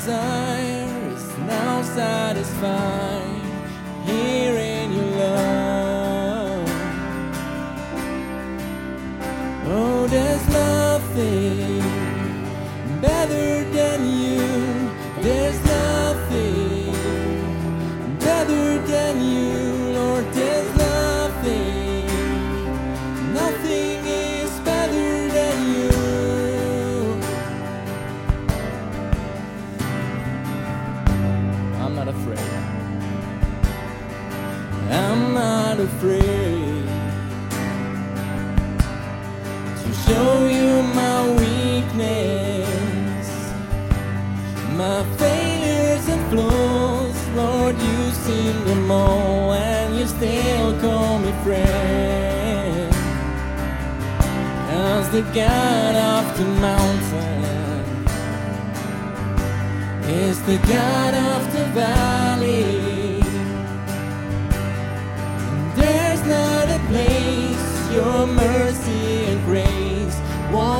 desire is now satisfied. still call me friend. As the God of the mountain is the God of the valley. And there's not a place your mercy and grace won't.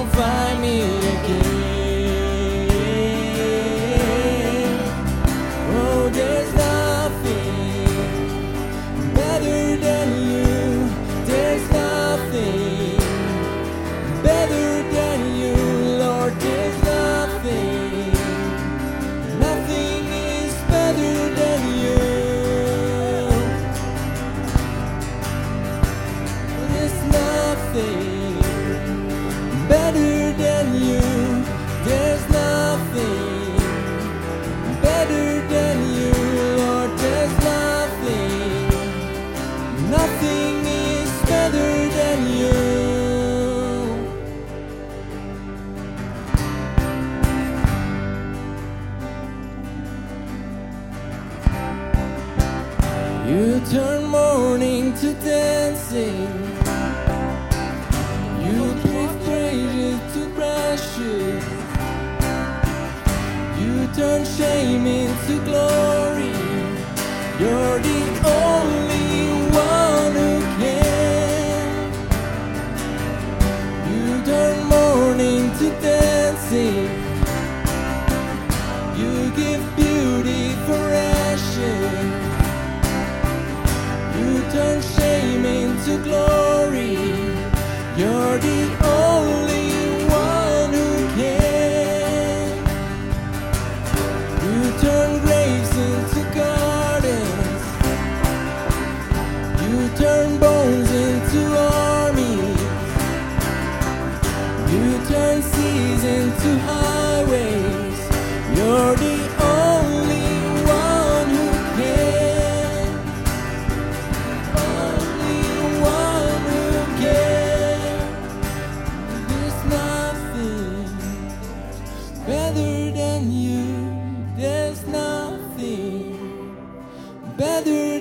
turn shame into glory. You're the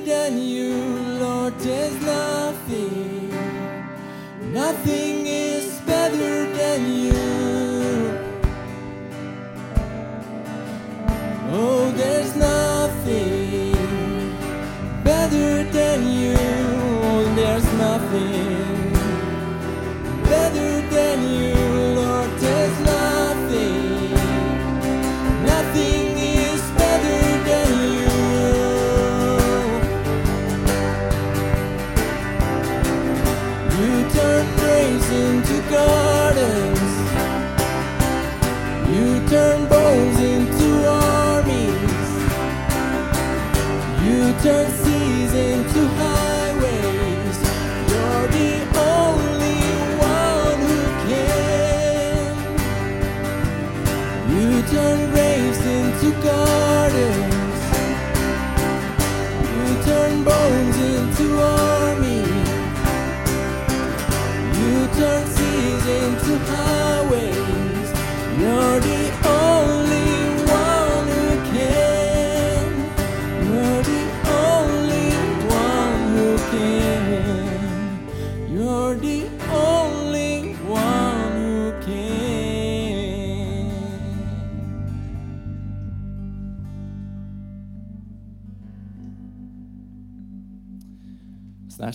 than you, Lord, there's nothing, nothing is.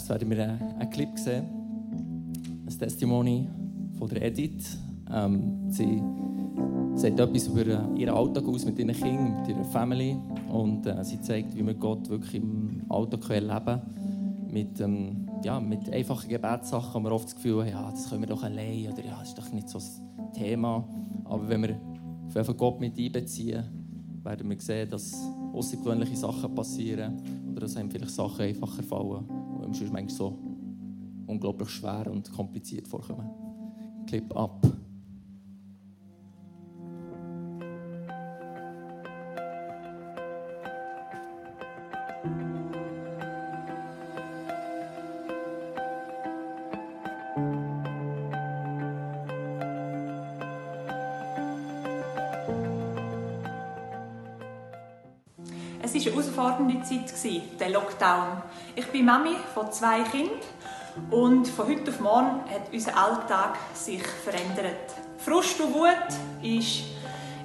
Herbst werden wir einen Clip sehen. Ein Testimony von der Edith. Ähm, sie sagt etwas über äh, ihren Alltag aus mit ihren Kindern, mit ihrer Family. Und äh, sie zeigt, wie man wir Gott wirklich im Alltag erleben kann. Mit, ähm, ja, mit einfachen Gebetssachen haben wir oft das Gefühl, ja, das können wir doch allein oder ja, das ist doch nicht so das Thema. Aber wenn wir von Gott mit einbeziehen, werden wir sehen, dass außergewöhnliche Sachen passieren oder dass einem vielleicht Sachen einfacher fallen, einem sonst manchmal so unglaublich schwer und kompliziert vorkommen. Clip ab. Es war eine herausfordernde Zeit, der Lockdown. Ich bin Mami von zwei Kindern und von heute auf morgen hat unser Alltag sich verändert. Frust und Wut ist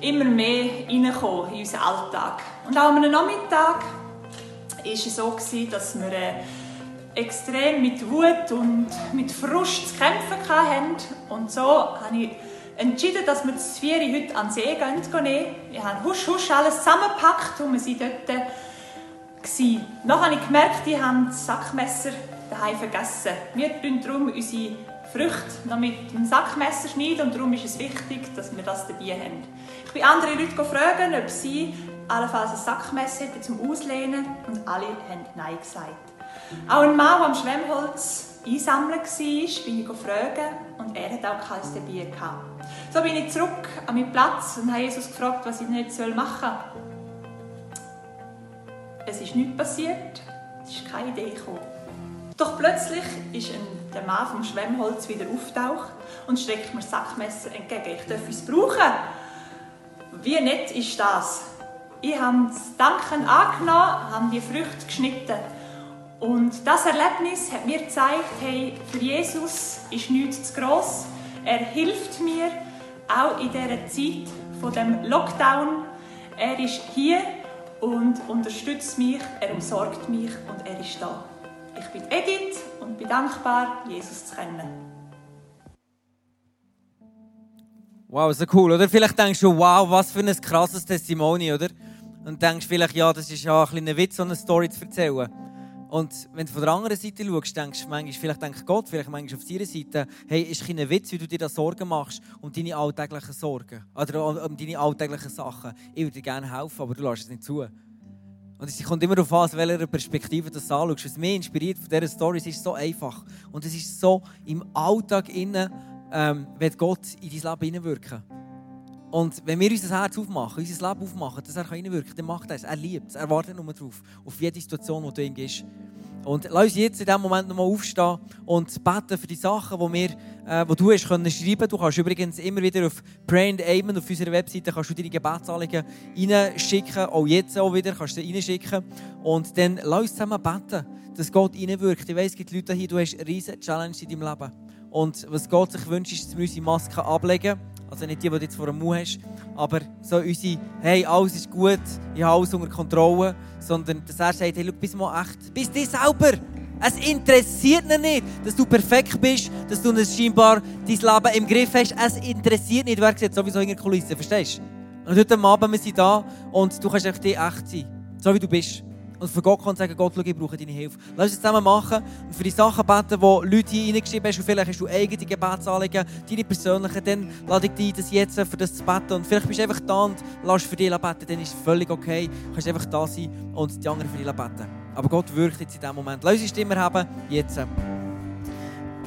immer mehr in unseren Alltag. Und auch am Nachmittag war es so, dass wir äh, extrem mit Wut und mit Frust zu kämpfen hatten. Und so habe ich entschieden, dass wir das Vieri heute an den See gehen. Wir haben husch husch alles zusammengepackt und wir waren dort. Dann habe ich gemerkt, die haben das Sackmesser daheim vergessen. Wir tun darum unsere Früchte noch mit dem Sackmesser schneiden und darum ist es wichtig, dass wir das dabei haben. Ich bin andere Leute gefragt, ob sie allenfalls ein Sackmesser hätten zum Auslehnen und alle haben Nein gesagt. Auch ein Mann, am Schwemmholz einsammeln war, bin ich gefragt und er hat auch keins dabei gehabt. So bin ich zurück an meinen Platz und habe Jesus gefragt, was ich nicht machen soll. Es ist nichts passiert, es ist keine Idee gekommen. Doch plötzlich ist ein, der Mann vom Schwemmholz wieder auftaucht und streckt mir das Sackmesser entgegen. Ich darf es brauchen. Wie nett ist das? Ich habe das Danken angenommen, habe die Früchte geschnitten. Und das Erlebnis hat mir gezeigt, hey, für Jesus ist nichts zu gross. Er hilft mir, auch in dieser Zeit von dem Lockdown. Er ist hier und unterstützt mich, er umsorgt mich und er ist da. Ich bin Edith und bin dankbar, Jesus zu kennen. Wow, so cool, oder? Vielleicht denkst du, wow, was für ein krasses Testimony, oder? Und denkst vielleicht, ja, das ist ja ein kleiner Witz, so eine Story zu erzählen. Und wenn du von der anderen Seite schaust, denkst du manchmal, vielleicht denkt Gott, vielleicht manchmal auf seiner Seite, hey, ist kein Witz, wie du dir da Sorgen machst um deine alltäglichen Sorgen oder um deine alltäglichen Sachen. Ich würde dir gerne helfen, aber du lässt es nicht zu. Und es kommt immer darauf an, aus welcher Perspektive du das anschaust. Was mich inspiriert von dieser Story, es ist so einfach. Und es ist so im Alltag innen, ähm, wird Gott in dein Leben hineinwirken. Und wenn wir unser Herz aufmachen, unser Leben aufmachen, dass er hineinwirken kann, dann macht er es. Er liebt es. Er wartet nur darauf. Auf jede Situation, die du ihm gibst. Und lass uns jetzt in diesem Moment nochmal aufstehen und beten für die Sachen, die, wir, äh, die du hast können schreiben Du kannst übrigens immer wieder auf Pray and Amen auf unserer Webseite kannst du deine Gebetsanliegen reinschicken. Auch jetzt auch wieder kannst du sie reinschicken. Und dann lass uns zusammen beten, dass Gott reinwirkt. Ich weiss, es gibt Leute hier, du hast eine riesige Challenge in deinem Leben. Und was Gott sich wünscht, ist, dass wir unsere Masken ablegen also nicht die, die du jetzt vor dem Mund hast, aber so unsere, hey, alles ist gut, ich habe alles unter Kontrolle, sondern dass er sagt, hey, schau, bist mal echt, bist du selber. Es interessiert ihn nicht, dass du perfekt bist, dass du scheinbar dein Leben im Griff hast. Es interessiert nicht, wer sieht sowieso in der Kulisse, verstehst du? Und heute Abend wir sind da und du kannst echt echt sein, so wie du bist. Und für Gott kann sagen, Gott, schau, ich brauche deine Hilfe. Lass uns zusammen machen und für die Sachen beten, die Leute hier reingeschrieben. Und vielleicht hast du eigene Gebetsanliegen, deine persönlichen. Dann lade ich dich das jetzt für das zu beten. Und vielleicht bist du einfach da und lass für dich beten. Dann ist es völlig okay. Du kannst einfach da sein und die anderen für dich beten. Aber Gott wirkt jetzt in diesem Moment. Lass uns die Stimme haben, jetzt.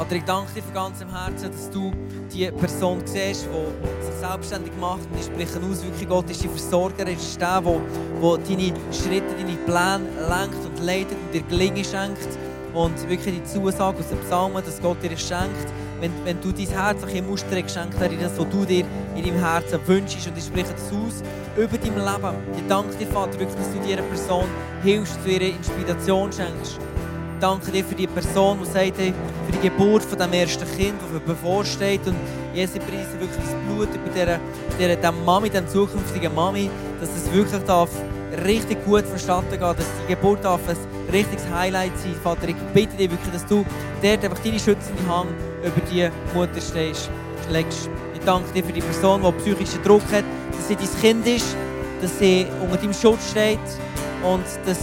Vater, ich danke dir von ganzem Herzen, dass du die Person siehst, die sich selbstständig macht. Und ich spreche aus, wirklich Gott ist dein Versorger, er ist der, der, deine Schritte, deine Pläne lenkt und leitet und dir Gelingen schenkt. Und wirklich die Zusage aus dem Psalmen, dass Gott dir schenkt, wenn, wenn du dein Herz ein Muster geschenkt hast, das, was du dir in deinem Herzen wünschst. Und ich spreche das aus über dein Leben. Ich danke dir, Vater, wirklich, dass du dieser Person hilfst, du ihre Inspiration schenkst danke dir für die Person, die sagt, hey, für die Geburt von dem ersten Kind, das bevorsteht. Und Jesus, ich preise wirklich das Blut bei dieser, dieser, dieser Mami, dieser zukünftigen Mami, dass es wirklich darf richtig gut verstanden geht, dass die Geburt darf ein richtiges Highlight sein. Vater, ich bitte dich wirklich, dass du dort einfach deine schützende Hand über die Mutter stehst, legst. Ich danke dir für die Person, die psychischen Druck hat, dass sie dein Kind ist, dass sie unter deinem Schutz steht und dass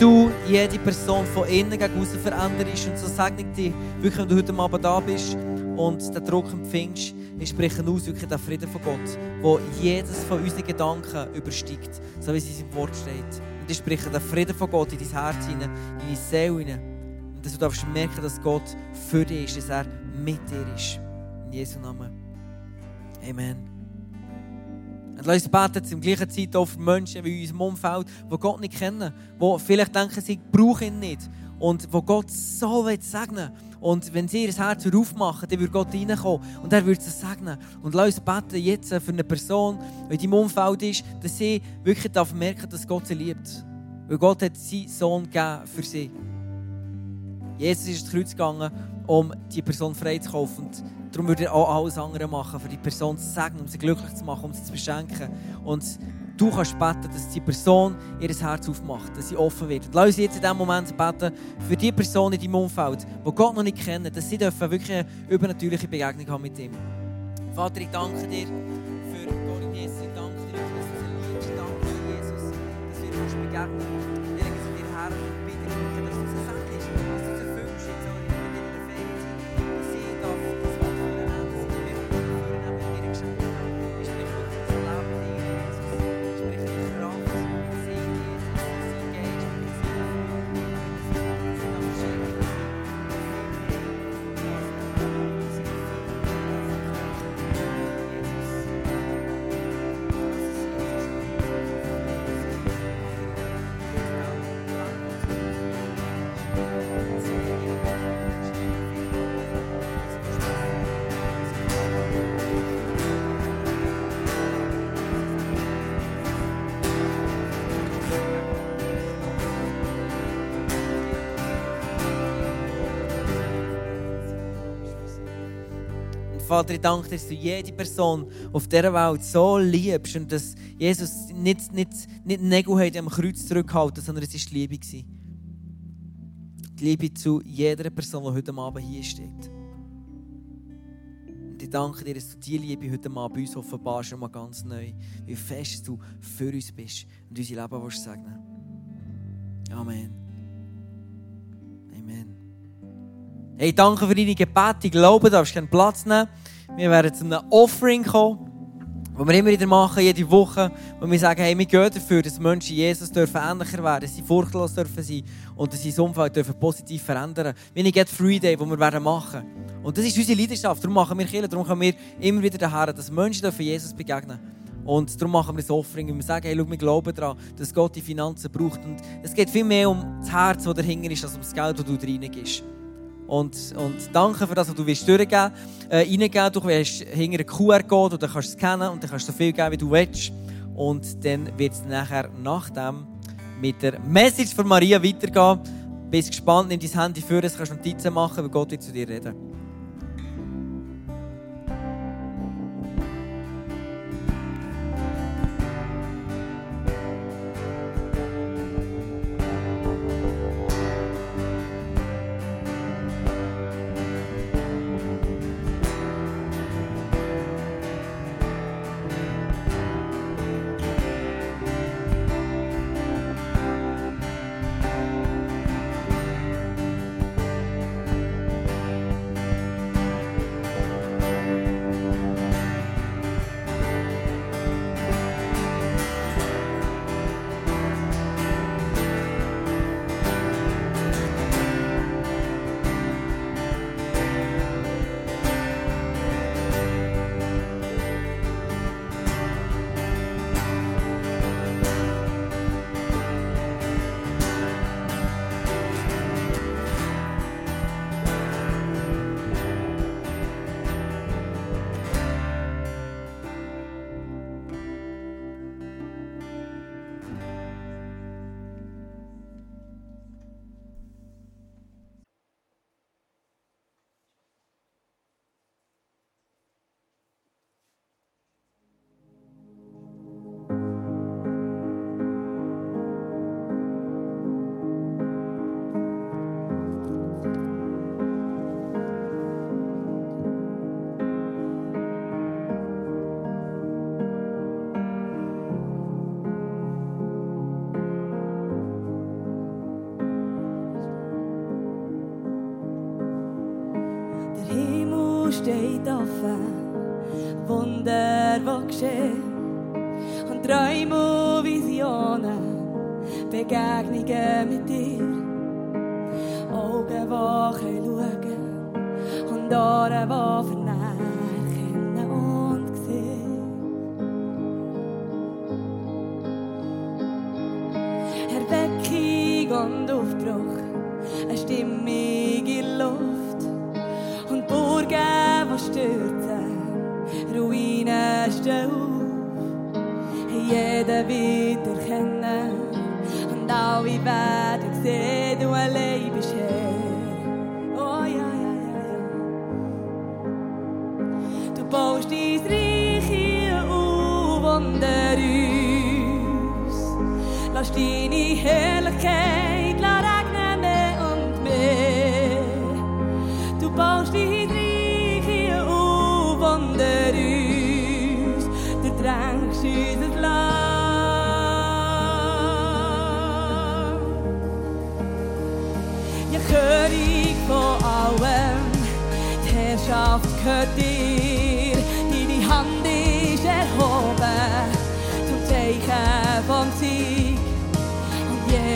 du jede Person von innen gegen außen veränderst. Und so segne ich dich, wirklich, wenn du heute Abend da bist und den Druck empfindest, wir sprechen aus wirklich den Frieden von Gott, wo jedes von unseren Gedanken übersteigt, so wie es in seinem Wort steht. Und ich spreche den Frieden von Gott in dein Herz hinein, in deine Seele hinein. Und dass du darfst merken, dass Gott für dich ist, dass er mit dir ist. In Jesu Namen. Amen. Und lass uns beten im gleichen Zeit auch für Menschen wie in unserem Umfeld, die Gott nicht kennen, die vielleicht denken, sie brauchen ihn nicht und wo Gott so segnen will. Und wenn sie ihr Herz aufmachen, dann wird Gott reinkommen und er wird sie segnen. Und lass uns beten jetzt für eine Person, die in deinem Umfeld ist, dass sie wirklich darf merken, dass Gott sie liebt. Weil Gott hat seinen Sohn gegeben für sie. Jesus ist ins Kreuz gegangen, um die Person freizukaufen. Und darum würde er auch alles andere machen, für die Person zu segnen, um sie glücklich zu machen, um sie zu beschenken. Und du kannst beten, dass die Person ihr Herz aufmacht, dass sie offen wird. Lass uns jetzt in diesem Moment beten für die Person in deinem Umfeld, die Gott noch nicht kennen, dass sie dürfen wirklich eine übernatürliche Begegnung haben mit ihm. Vater, ich danke dir für Gott und Jesus. Ich danke dir, dass du sie liebst. Danke dir, Jesus, dass wir uns begegnen. Ich lege sie dir her Vater, ich danke dir, dass du jede Person auf dieser Welt so liebst und dass Jesus nicht, nicht, nicht Nägel hat am Kreuz zurückhalten, sondern es war Liebe. Die Liebe zu jeder Person, die heute Abend hier steht. Und ich danke dir, dass du diese Liebe heute Abend bei uns offenbarst, mal ganz neu. Wie fest du für uns bist und unser Leben willst segnen. Amen. Amen. Hey, danke für deine Gebete. Ich glaube, du darfst keinen Platz nehmen. Wir werden zu einem Offering kommen, wo wir immer wieder machen, jede Woche, wo wir sagen, hey, wir gehen dafür, dass Menschen Jesus dürfen ähnlicher werden, dass sie furchtlos dürfen sein und dass sie das Umfeld dürfen positiv verändern. Wie ein Get Free Day, den wir werden machen. Und das ist unsere Leidenschaft. Darum machen wir Kirche, darum kommen wir immer wieder daher, dass Menschen dürfen Jesus begegnen und darum machen wir das Offering, weil wir sagen, hey, schau, wir glauben daran, dass Gott die Finanzen braucht. Und es geht viel mehr um das Herz, das dahinter ist, als um das Geld, das du reingibst. Und, und danke für das, was du willst durchgeben äh. Du hast hinter einen QR-Code und kannst du scannen und dann kannst du so viel geben, wie du willst. Und dann wird es nachher nach dem mit der Message von Maria weitergehen. Bist gespannt, nimm dein Handy vor, das kannst du Notizen machen, weil Gott wird zu dir reden. Stürzen, Ruinen stehen auf. Jeder wieder kennen und alle werden sehen, du allein bist Herr. Oh ja, ja, ja, ja. Du baust dein Reich hier auf unter uns. Lass deine Herrlichkeit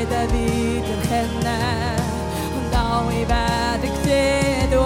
Und jeder wird erkennen und alle werden sehen, du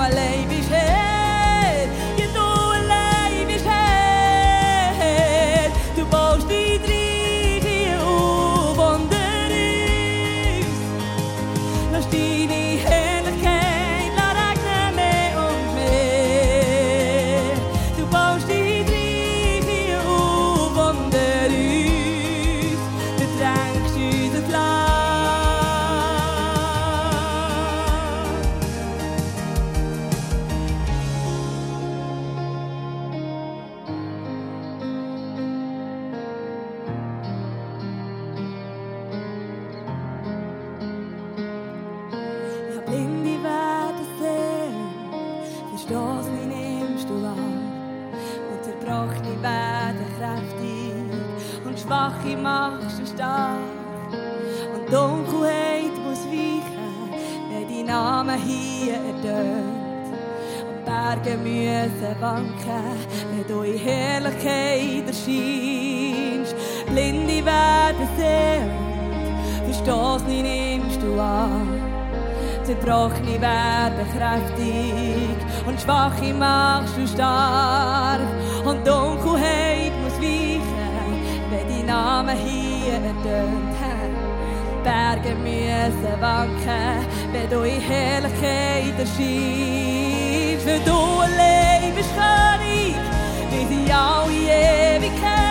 und Schwache machst du stark. Und Dunkelheit muss weichen, wenn dein Name hier ertönt. Berge müssen wanken, wenn du in Herrlichkeit erscheinst. Weil du allein bist König, bis in alle Ewigkeit.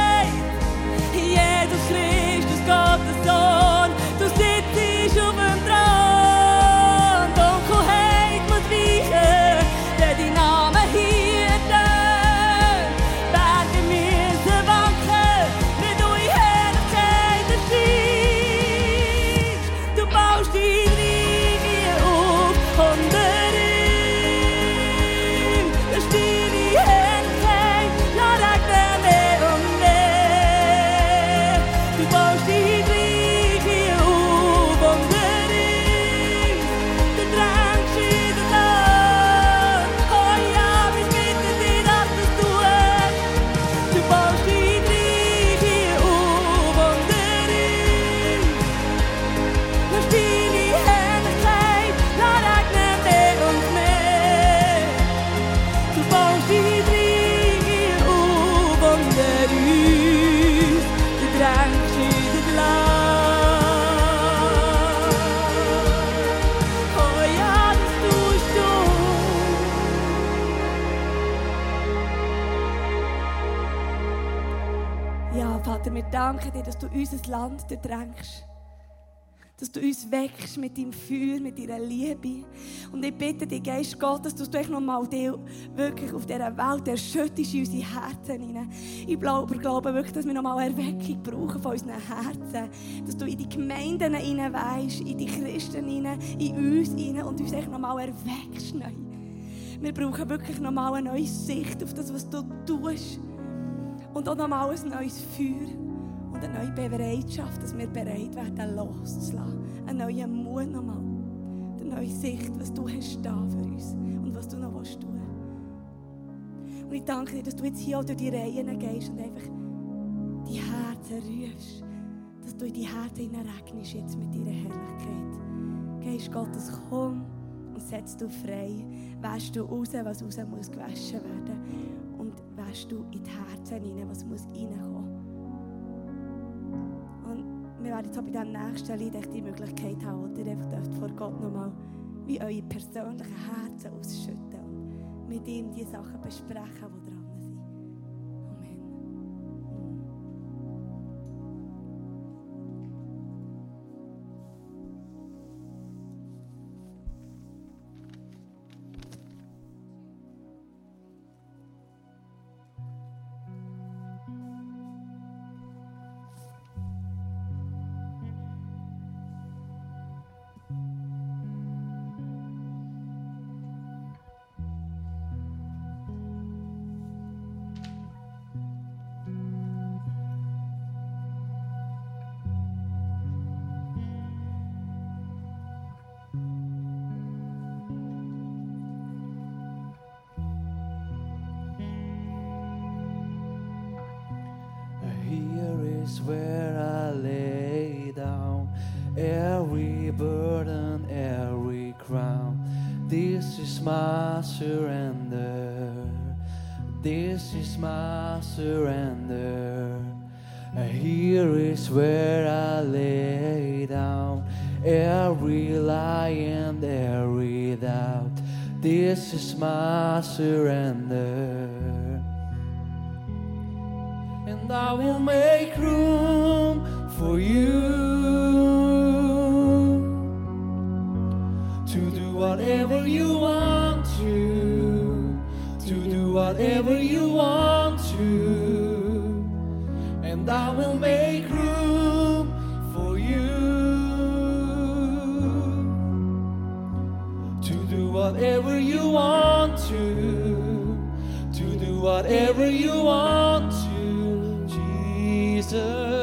Unser Land drängst. Dass du uns wächst mit deinem Feuer, mit deiner Liebe. Und ich bitte dich, Geist Gottes, dass du echt nochmal wirklich auf dieser Welt erschütterst in unsere Herzen hinein. Ich glaube, glaube wirklich, dass wir nochmal Erweckung brauchen von unseren Herzen. Dass du in die Gemeinden hinein weisst, in die Christen hinein, in uns hinein und uns echt nochmal erweckst neu. Wir brauchen wirklich nochmal eine neue Sicht auf das, was du tust. Und auch nochmal ein neues Feuer. Und eine neue Bereitschaft, dass wir bereit werden, loszulassen. Einen neuen Mut nochmal. Eine neue Sicht, was du hast da für uns und was du noch tun willst. Und ich danke dir, dass du jetzt hier auch durch die Reihen gehst und einfach die Herzen rührst. Dass du in die Herzen hineinregnest jetzt mit deiner Herrlichkeit. Geist Gottes, komm und setz du frei. Wäschst du raus, was raus muss gewaschen werden. Und wäschst du in die Herzen hinein, was muss reinkommen. Wir werden jetzt auch bei diesem nächsten Lied die Möglichkeit haben, wo ihr einfach dürft vor Gott nochmal wie eure persönlichen Herzen ausschütten und mit ihm die Sachen besprechen, die my surrender. This is my surrender. Here is where I lay down every lie and every doubt. This is my surrender and I will make room for you whatever you want to, to do whatever you want to, Jesus.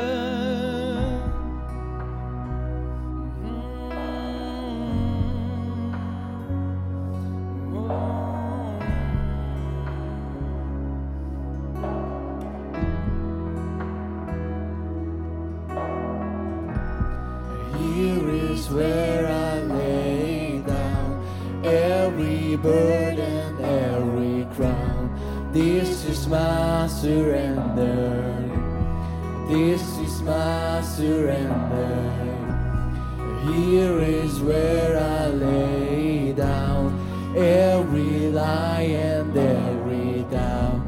Surrender. Here is where I lay down every lie and every doubt.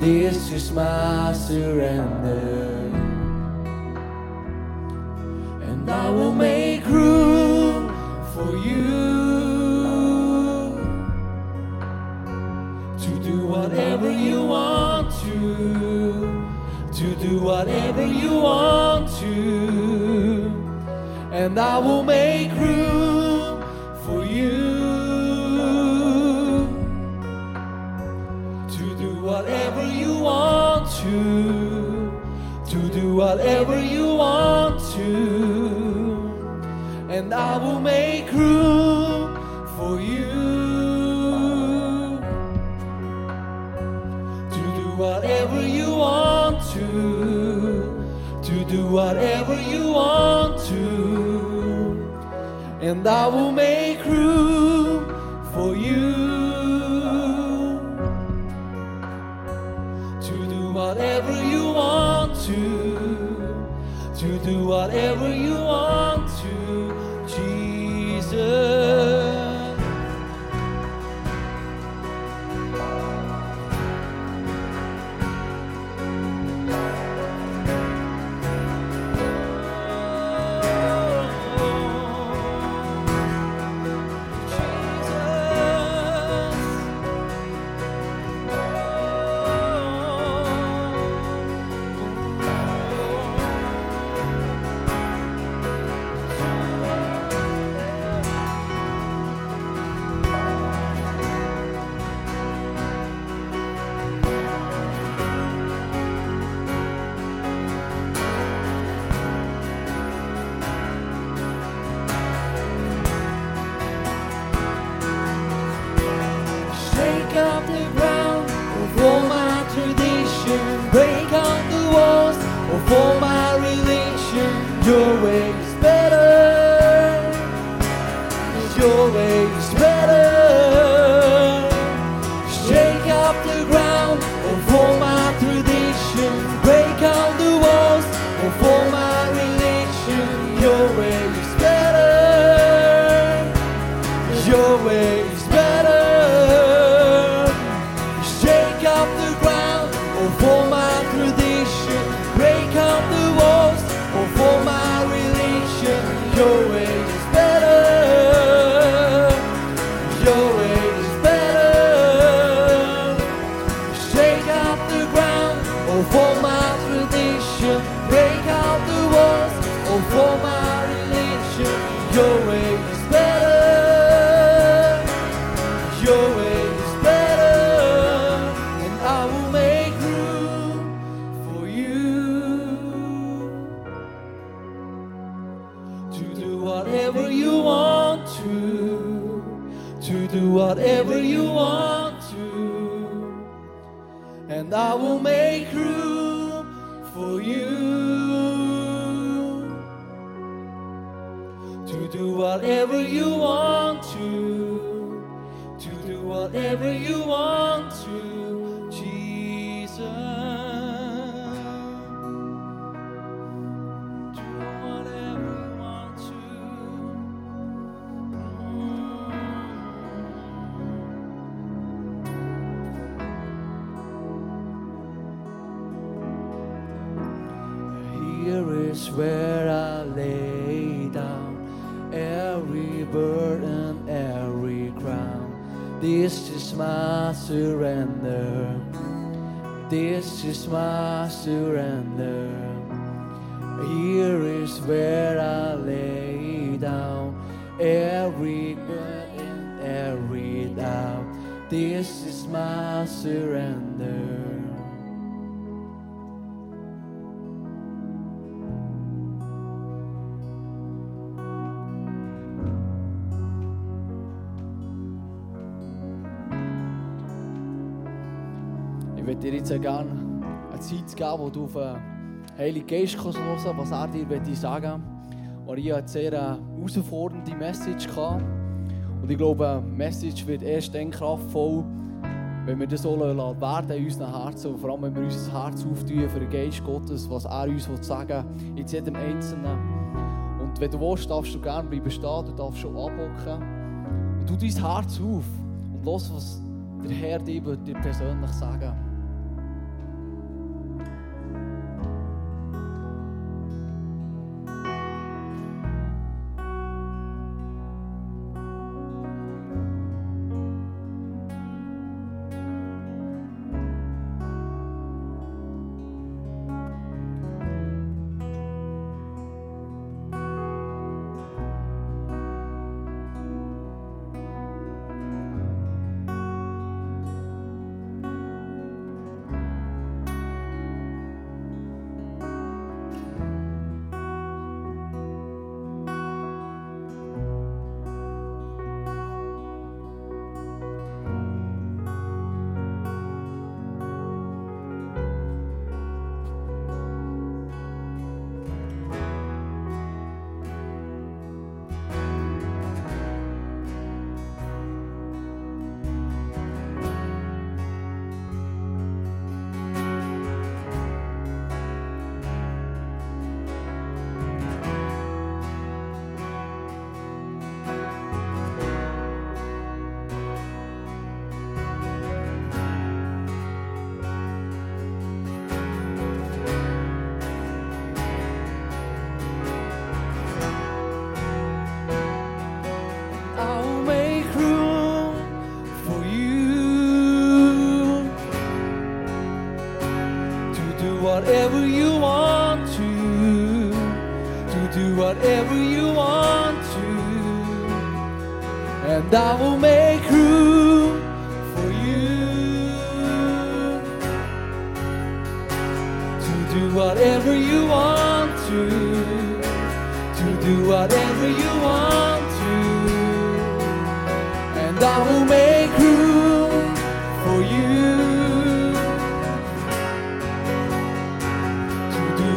This is my surrender and I will make want to, and I will make room for you to do whatever you want to, to do whatever you want to, and I will make room for you whatever you want to, and I will make room is where I lay down every burden, every crown. This is my surrender. This is my surrender. Here is where I lay down every burden, every doubt. This is my surrender. Jetzt gerne eine Zeit geben, wo du auf den Heiligen Geist kannst hören was er dir möchte sagen Und ich hatte eine sehr herausfordernde Message. Gehabt. Und ich glaube, eine Message wird erst dann kraftvoll, wenn wir das so lassen werden in unseren Herzen und vor allem, wenn wir unser Herz auftun für den Geist Gottes, was er uns sagen will, in jedem Einzelnen. Und wenn du willst, darfst du gerne bleiben stehen, du darfst schon abhocken. Und tu dein Herz auf und los, was der Herr dir persönlich sagen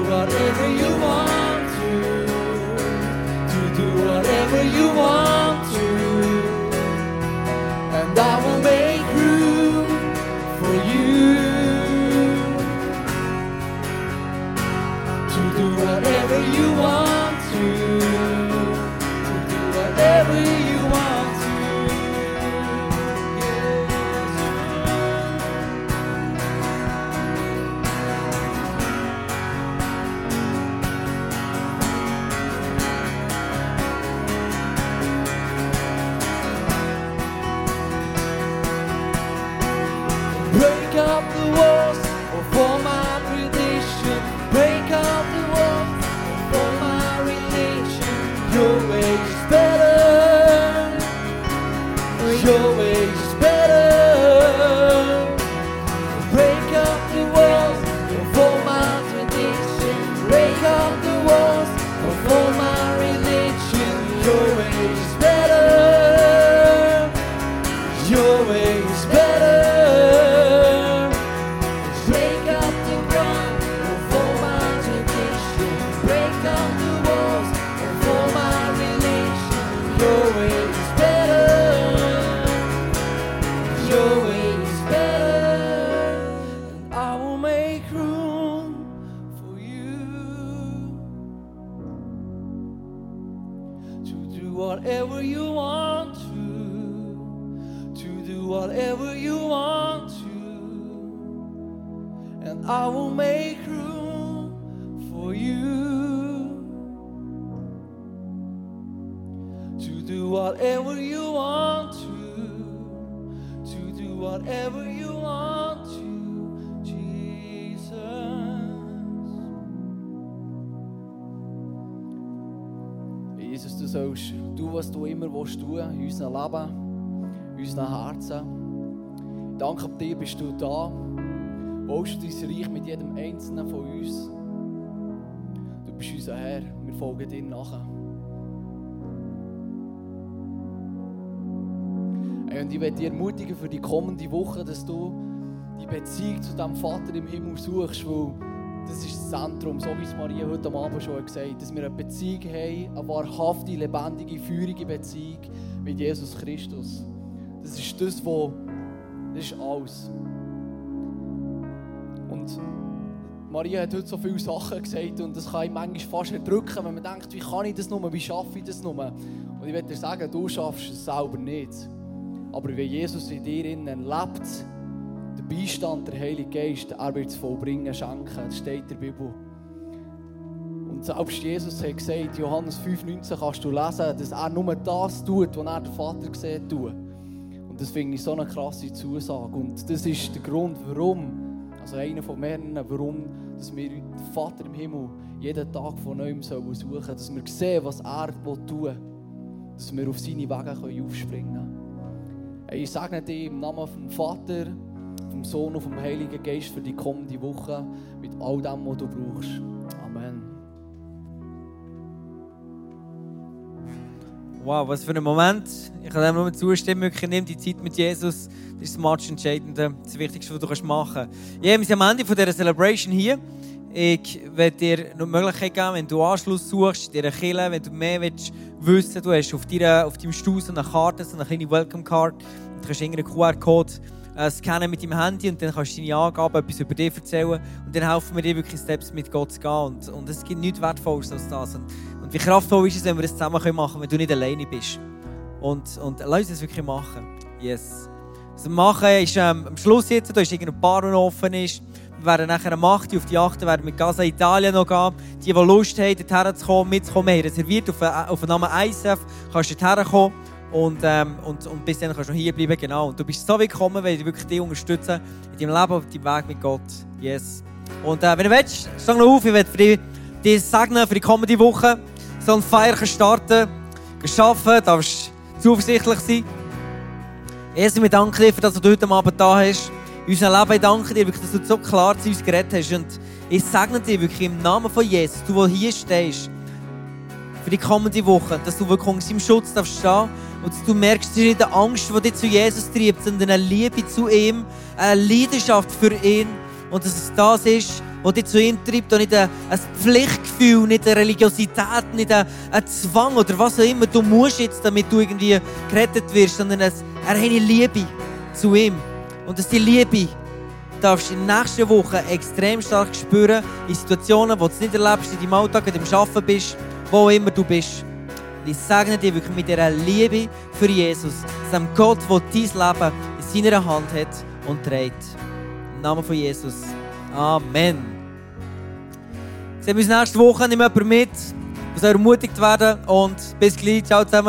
whatever you jedem Einzelnen von uns. Du bist unser Herr, wir folgen dir nachher. Und ich werde dich ermutigen für die kommende Woche, dass du die Beziehung zu dem Vater im Himmel suchst, weil das ist das Zentrum, so wie es Maria heute am Abend schon gesagt hat, dass wir eine Beziehung haben, eine wahrhafte, lebendige, feurige Beziehung mit Jesus Christus. Das ist das, was das ist alles. Und Maria hat heute so viele Sachen gesagt und das kann ich manchmal fast erdrücken, wenn man denkt, wie kann ich das nur, wie schaffe ich das nur? Und ich will dir sagen, du schaffst es selber nicht. Aber wenn Jesus in dir innen lebt, der Beistand, der Heilige Geist, er wird es vollbringen, schenken. Das steht in der Bibel. Und selbst Jesus hat gesagt, Johannes 5,19 kannst du lesen, dass er nur das tut, was er der Vater sieht tut. Und das finde ich so eine krasse Zusage. Und das ist der Grund, warum, also einer von mehreren, warum dass wir den Vater im Himmel jeden Tag von neuem suchen sollen. Dass wir sehen, was er tun will. Dass wir auf seine Wege aufspringen können. Ich segne dich im Namen vom Vater, vom Sohn und vom Heiligen Geist für die kommende Woche mit all dem, was du brauchst. Wow, was für ein Moment. Ich kann dem nur zustimmen. Wirklich, nimm die Zeit mit Jesus. Das ist das Match Entscheidende, das Wichtigste, was du machen kannst. Ja, wir sind am Ende von dieser Celebration hier. Ich werde dir noch die Möglichkeit geben, wenn du Anschluss suchst, dir eine Kille, wenn du mehr willst wissen du hast auf, deiner, auf deinem Stuhl so eine Karte, so eine kleine Welcome Card. Du kannst irgendeinen QR-Code äh, scannen mit deinem Handy und dann kannst du deine Angaben, etwas über dich erzählen. Und dann helfen wir dir wirklich Steps mit Gott zu gehen. Und, und es gibt nichts Wertvolles als das. Und, und wie kraftvoll ist es, wenn wir das zusammen machen können, wenn du nicht alleine bist. Und, und lass uns das wirklich machen. Yes. Was wir machen ist ähm, am Schluss jetzt, da ist irgendein Bar, der offen ist. Wir werden nachher am 8. Uhr auf die 8. werden mit Gaza Italien noch gehen. Die, die Lust haben, dorthin zu kommen, mitzukommen, haben reserviert auf, auf den Namen ISF. Kannst du dorthin kommen. Und, ähm, und, und bis dann kannst du noch hier bleiben, genau. Und du bist so willkommen, weil ich wirklich dich unterstützen in deinem Leben, auf deinem Weg mit Gott. Yes. Und äh, wenn du willst, steh noch auf, ich werde dich, dich segnen für die kommende Woche. So ein Feier starten, arbeiten, darfst zuversichtlich sein. Jesus, wir danken dir, für das, was du heute Abend da hast. In unserem Leben ich danke dir, wirklich, dass du so klar zu uns geredet hast. Und ich segne dir wirklich im Namen von Jesus, du, der hier stehst, für die kommende Woche, dass du wirklich unter seinem Schutz darfst und du merkst, es ist nicht eine Angst, die dich zu Jesus treibt, sondern eine Liebe zu ihm, eine Leidenschaft für ihn und dass es das ist, der dich zu ihm treibt und nicht ein, Pflichtgefühl, nicht eine Religiosität, nicht ein, Zwang oder was auch immer. Du musst jetzt, damit du irgendwie gerettet wirst, sondern er hat eine Liebe zu ihm. Und dass die Liebe darfst du in den nächsten Wochen extrem stark spüren, in Situationen, wo du es nicht erlebst, in deinem Alltag, du am Arbeiten bist, wo auch immer du bist. Und ich segne dir wirklich mit dieser Liebe für Jesus, diesem Gott, der dein Leben in seiner Hand hat und trägt. Im Namen von Jesus. Amen. Sehen wir uns nächste Woche. Nimm jemanden mit, soll ermutigt werden und bis gleich. Ciao zusammen.